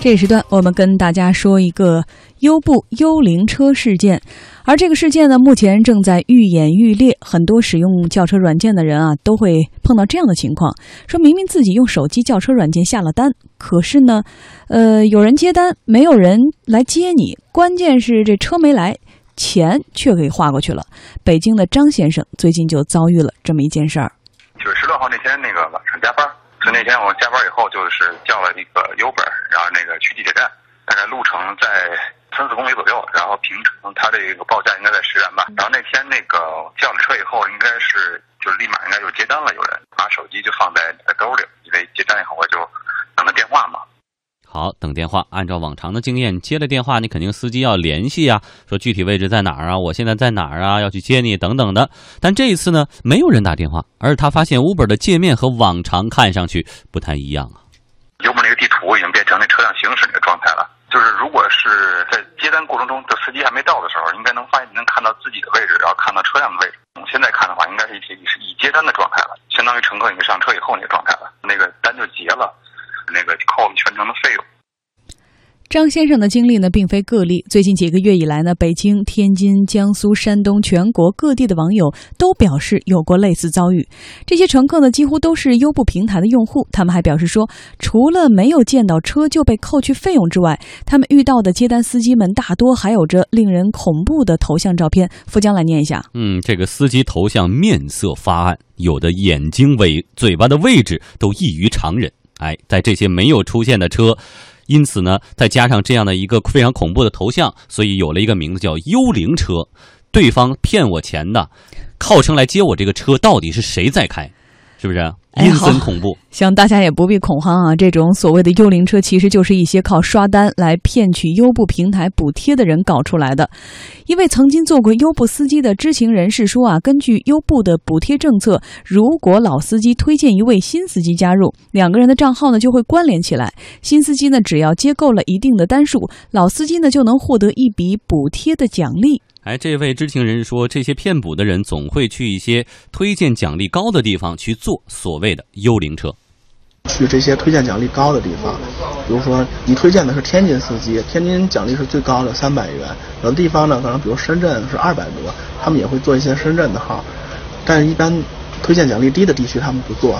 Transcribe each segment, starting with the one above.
这一时段，我们跟大家说一个优步幽灵车事件，而这个事件呢，目前正在愈演愈烈。很多使用轿车软件的人啊，都会碰到这样的情况：说明明自己用手机轿车软件下了单，可是呢，呃，有人接单，没有人来接你，关键是这车没来，钱却给划过去了。北京的张先生最近就遭遇了这么一件事儿。九月十六号那天，那个晚上加班。所以那天我加班以后，就是叫了一个 Uber，然后那个去地铁站，大概路程在三四公里左右，然后平常它这个报价应该在十元吧。然后那天那个叫了车以后，应该是就立马应该就接单了，有人把手机就放在兜里，因为接单以后我就。好，等电话。按照往常的经验，接了电话，你肯定司机要联系啊，说具体位置在哪儿啊，我现在在哪儿啊，要去接你等等的。但这一次呢，没有人打电话，而他发现 Uber 的界面和往常看上去不太一样啊。Uber 那个地图已经变成那车辆行驶那个状态了，就是如果是在接单过程中，这司机还没到的时候，应该能发现能看到自己的位置，然后看到车辆的位置。现在看的话，应该是已是已接单的状态了，相当于乘客已经上车以后那个状态了，那个单就结了。那个扣我们全程的费用。张先生的经历呢，并非个例。最近几个月以来呢，北京、天津、江苏、山东全国各地的网友都表示有过类似遭遇。这些乘客呢，几乎都是优步平台的用户。他们还表示说，除了没有见到车就被扣去费用之外，他们遇到的接单司机们大多还有着令人恐怖的头像照片。富江来念一下。嗯，这个司机头像面色发暗，有的眼睛尾、嘴巴的位置都异于常人。哎，在这些没有出现的车，因此呢，再加上这样的一个非常恐怖的头像，所以有了一个名字叫“幽灵车”。对方骗我钱的，号称来接我这个车，到底是谁在开？是不是？阴森恐怖，像，大家也不必恐慌啊！这种所谓的幽灵车，其实就是一些靠刷单来骗取优步平台补贴的人搞出来的。一位曾经做过优步司机的知情人士说啊，根据优步的补贴政策，如果老司机推荐一位新司机加入，两个人的账号呢就会关联起来。新司机呢只要接够了一定的单数，老司机呢就能获得一笔补贴的奖励。哎，这位知情人说，这些骗补的人总会去一些推荐奖励高的地方去做所谓的幽灵车。去这些推荐奖励高的地方，比如说你推荐的是天津司机，天津奖励是最高的三百元。有的地方呢，可能比如深圳是二百多，他们也会做一些深圳的号，但是一般推荐奖励低的地区他们不做。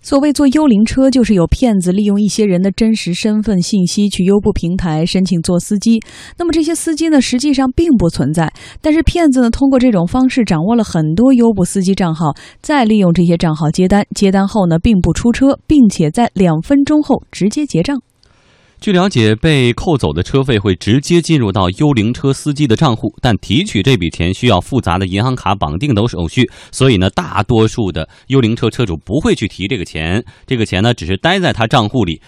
所谓做幽灵车，就是有骗子利用一些人的真实身份信息去优步平台申请做司机。那么这些司机呢，实际上并不存在，但是骗子呢，通过这种方式掌握了很多优步司机账号，再利用这些账号接单，接单后呢，并不出车，并且在两分钟后直接结账。据了解，被扣走的车费会直接进入到幽灵车司机的账户，但提取这笔钱需要复杂的银行卡绑定等手续，所以呢，大多数的幽灵车车主不会去提这个钱，这个钱呢，只是待在他账户里。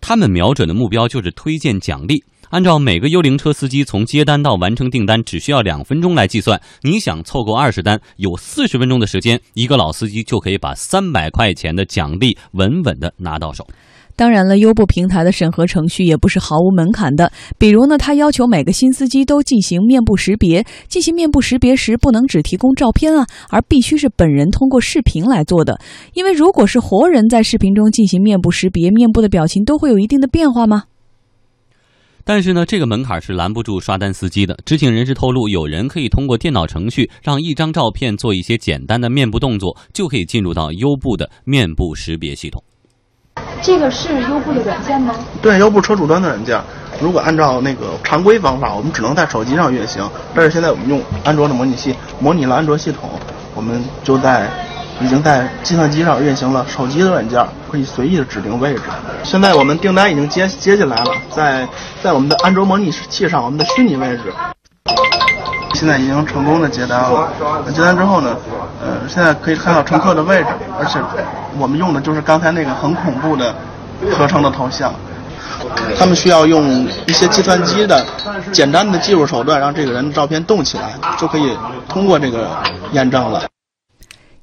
他们瞄准的目标就是推荐奖励。按照每个幽灵车司机从接单到完成订单只需要两分钟来计算，你想凑够二十单，有四十分钟的时间，一个老司机就可以把三百块钱的奖励稳稳的拿到手。当然了，优步平台的审核程序也不是毫无门槛的。比如呢，它要求每个新司机都进行面部识别，进行面部识别时不能只提供照片啊，而必须是本人通过视频来做的。因为如果是活人在视频中进行面部识别，面部的表情都会有一定的变化吗？但是呢，这个门槛是拦不住刷单司机的。知情人士透露，有人可以通过电脑程序让一张照片做一些简单的面部动作，就可以进入到优步的面部识别系统。这个是优步的软件吗？对，优步车主端的软件。如果按照那个常规方法，我们只能在手机上运行。但是现在我们用安卓的模拟器，模拟了安卓系统，我们就在已经在计算机上运行了手机的软件，可以随意的指定位置。现在我们订单已经接接进来了，在在我们的安卓模拟器上，我们的虚拟位置。现在已经成功的接单了。接单之后呢，呃，现在可以看到乘客的位置，而且我们用的就是刚才那个很恐怖的合成的头像。他们需要用一些计算机的简单的技术手段，让这个人的照片动起来，就可以通过这个验证了。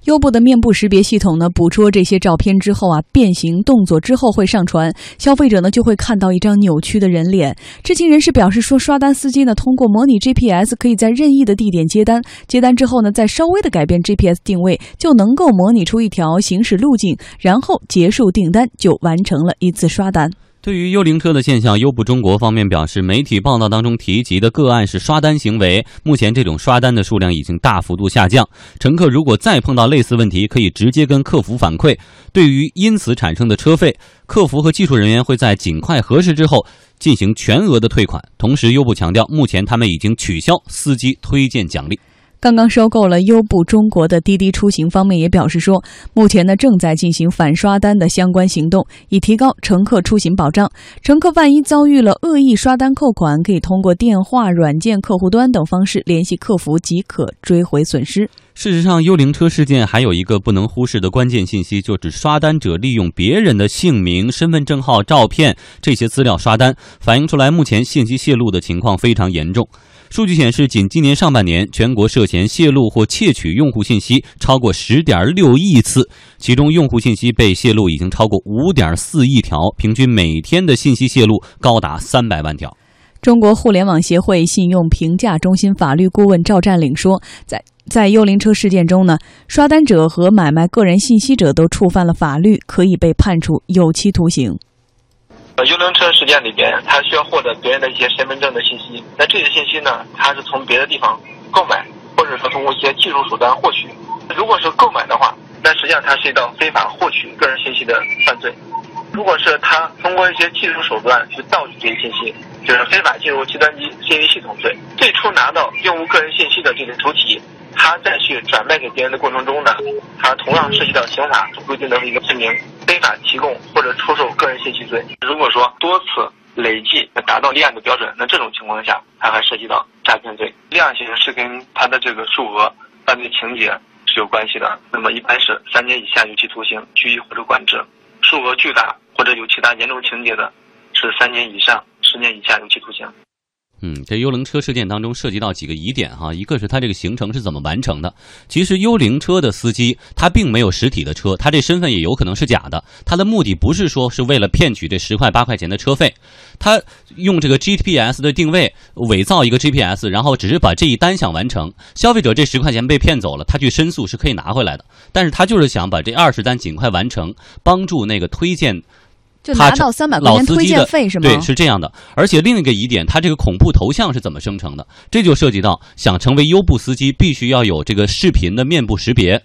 优步的面部识别系统呢，捕捉这些照片之后啊，变形动作之后会上传，消费者呢就会看到一张扭曲的人脸。知情人士表示说，刷单司机呢通过模拟 GPS，可以在任意的地点接单，接单之后呢，再稍微的改变 GPS 定位，就能够模拟出一条行驶路径，然后结束订单，就完成了一次刷单。对于幽灵车的现象，优步中国方面表示，媒体报道当中提及的个案是刷单行为，目前这种刷单的数量已经大幅度下降。乘客如果再碰到类似问题，可以直接跟客服反馈。对于因此产生的车费，客服和技术人员会在尽快核实之后进行全额的退款。同时，优步强调，目前他们已经取消司机推荐奖励。刚刚收购了优步中国的滴滴出行方面也表示说，目前呢正在进行反刷单的相关行动，以提高乘客出行保障。乘客万一遭遇了恶意刷单扣款，可以通过电话、软件、客户端等方式联系客服，即可追回损失。事实上，幽灵车事件还有一个不能忽视的关键信息，就是刷单者利用别人的姓名、身份证号、照片这些资料刷单，反映出来目前信息泄露的情况非常严重。数据显示，仅今年上半年，全国涉嫌泄露或窃取用户信息超过十点六亿次，其中用户信息被泄露已经超过五点四亿条，平均每天的信息泄露高达三百万条。中国互联网协会信用评价中心法律顾问赵占领说，在在幽灵车事件中呢，刷单者和买卖个人信息者都触犯了法律，可以被判处有期徒刑。呃，幽灵车事件里边，他需要获得别人的一些身份证的信息。那这些信息呢，他是从别的地方购买，或者说通过一些技术手段获取。如果是购买的话，那实际上它是一道非法获取个人信息的犯罪。如果是他通过一些技术手段去盗取这些信息，就是非法进入计算机信息系统罪。最初拿到用户个人信息的这个主体，他再去转卖给别人的过程中呢，他同样涉及到刑法所规定的一个罪名。非法提供或者出售个人信息罪，如果说多次累计达到立案的标准，那这种情况下，它还涉及到诈骗罪。量刑是跟它的这个数额、犯罪情节是有关系的。那么一般是三年以下有期徒刑、拘役或者管制；数额巨大或者有其他严重情节的，是三年以上十年以下有期徒刑。嗯，这幽灵车事件当中涉及到几个疑点哈，一个是他这个行程是怎么完成的。其实幽灵车的司机他并没有实体的车，他这身份也有可能是假的。他的目的不是说是为了骗取这十块八块钱的车费，他用这个 GPS 的定位伪造一个 GPS，然后只是把这一单想完成。消费者这十块钱被骗走了，他去申诉是可以拿回来的。但是他就是想把这二十单尽快完成，帮助那个推荐。就拿到三百块钱推荐费是吗？对，是这样的。而且另一个疑点，他这个恐怖头像是怎么生成的？这就涉及到想成为优步司机，必须要有这个视频的面部识别，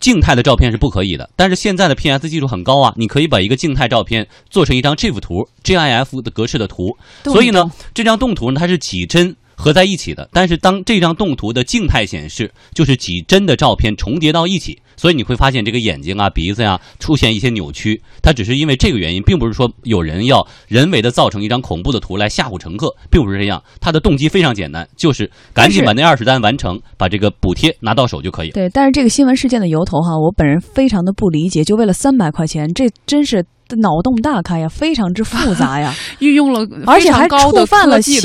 静态的照片是不可以的。但是现在的 PS 技术很高啊，你可以把一个静态照片做成一张 GIF 图，GIF 的格式的图。所以呢，这张动图呢，它是几帧合在一起的。但是当这张动图的静态显示，就是几帧的照片重叠到一起。所以你会发现这个眼睛啊、鼻子呀出现一些扭曲，它只是因为这个原因，并不是说有人要人为的造成一张恐怖的图来吓唬乘客，并不是这样。他的动机非常简单，就是赶紧把那二十单完成，把这个补贴拿到手就可以。对，但是这个新闻事件的由头哈，我本人非常的不理解，就为了三百块钱，这真是脑洞大开呀，非常之复杂呀，运用了而且还触犯了刑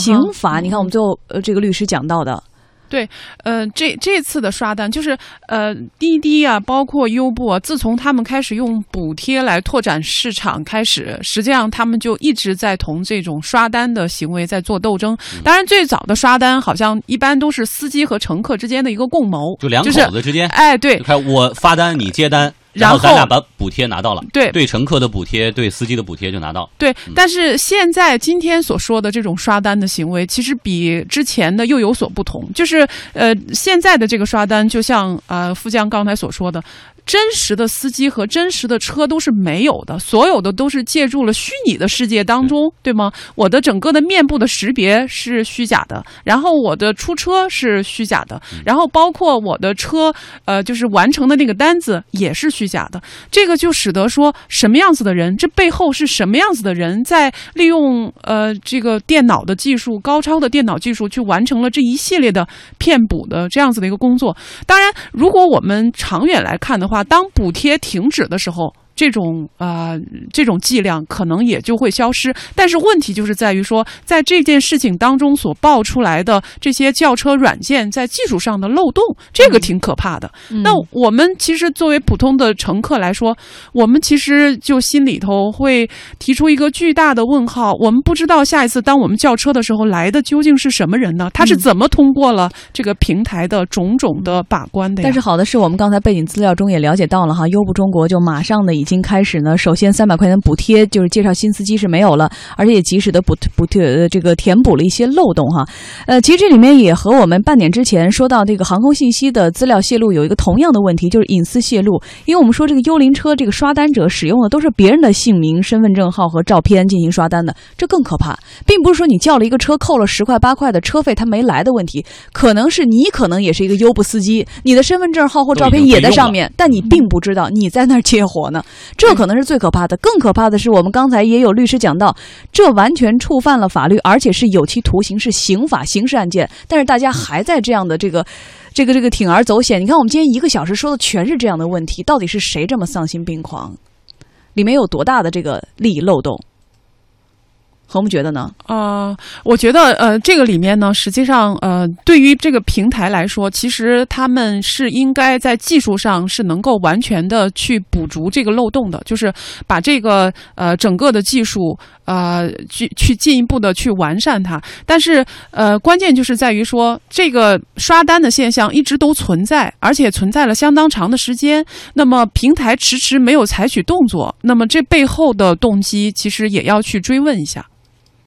刑法。你看，我们最后呃这个律师讲到的。对，呃，这这次的刷单就是，呃，滴滴啊，包括优步啊，自从他们开始用补贴来拓展市场开始，实际上他们就一直在同这种刷单的行为在做斗争。当然，最早的刷单好像一般都是司机和乘客之间的一个共谋，就两口子之间，哎，对，看我发单，你接单。然后咱俩把补贴拿到了，对对，乘客的补贴，对司机的补贴就拿到。对，但是现在今天所说的这种刷单的行为，其实比之前的又有所不同。就是呃，现在的这个刷单，就像呃富江刚才所说的。真实的司机和真实的车都是没有的，所有的都是借助了虚拟的世界当中，对吗？我的整个的面部的识别是虚假的，然后我的出车是虚假的，然后包括我的车，呃，就是完成的那个单子也是虚假的。这个就使得说，什么样子的人，这背后是什么样子的人在利用呃这个电脑的技术，高超的电脑技术去完成了这一系列的骗补的这样子的一个工作。当然，如果我们长远来看的话，当补贴停止的时候。这种啊，这种剂量可能也就会消失。但是问题就是在于说，在这件事情当中所爆出来的这些轿车软件在技术上的漏洞，这个挺可怕的。那我们其实作为普通的乘客来说，我们其实就心里头会提出一个巨大的问号。我们不知道下一次当我们叫车的时候来的究竟是什么人呢？他是怎么通过了这个平台的种种的把关的？但是好的是我们刚才背景资料中也了解到了哈，优步中国就马上的已。经开始呢，首先三百块钱补贴就是介绍新司机是没有了，而且也及时的补补贴呃这个填补了一些漏洞哈。呃，其实这里面也和我们半点之前说到这个航空信息的资料泄露有一个同样的问题，就是隐私泄露。因为我们说这个幽灵车这个刷单者使用的都是别人的姓名、身份证号和照片进行刷单的，这更可怕。并不是说你叫了一个车扣了十块八块的车费他没来的问题，可能是你可能也是一个优步司机，你的身份证号或照片也在上面，但你并不知道你在那儿接活呢，这可能是最可怕的。更可怕的是，我们刚才也有律师讲到，这完全触犯了法律，而且是有期徒刑，是刑法刑事案件。但是大家还在这样的这个、这个、这个铤而走险。你看，我们今天一个小时说的全是这样的问题，到底是谁这么丧心病狂？里面有多大的这个利益漏洞？何木觉得呢？呃，我觉得呃，这个里面呢，实际上呃，对于这个平台来说，其实他们是应该在技术上是能够完全的去补足这个漏洞的，就是把这个呃整个的技术呃去去进一步的去完善它。但是呃，关键就是在于说，这个刷单的现象一直都存在，而且存在了相当长的时间。那么平台迟迟没有采取动作，那么这背后的动机其实也要去追问一下。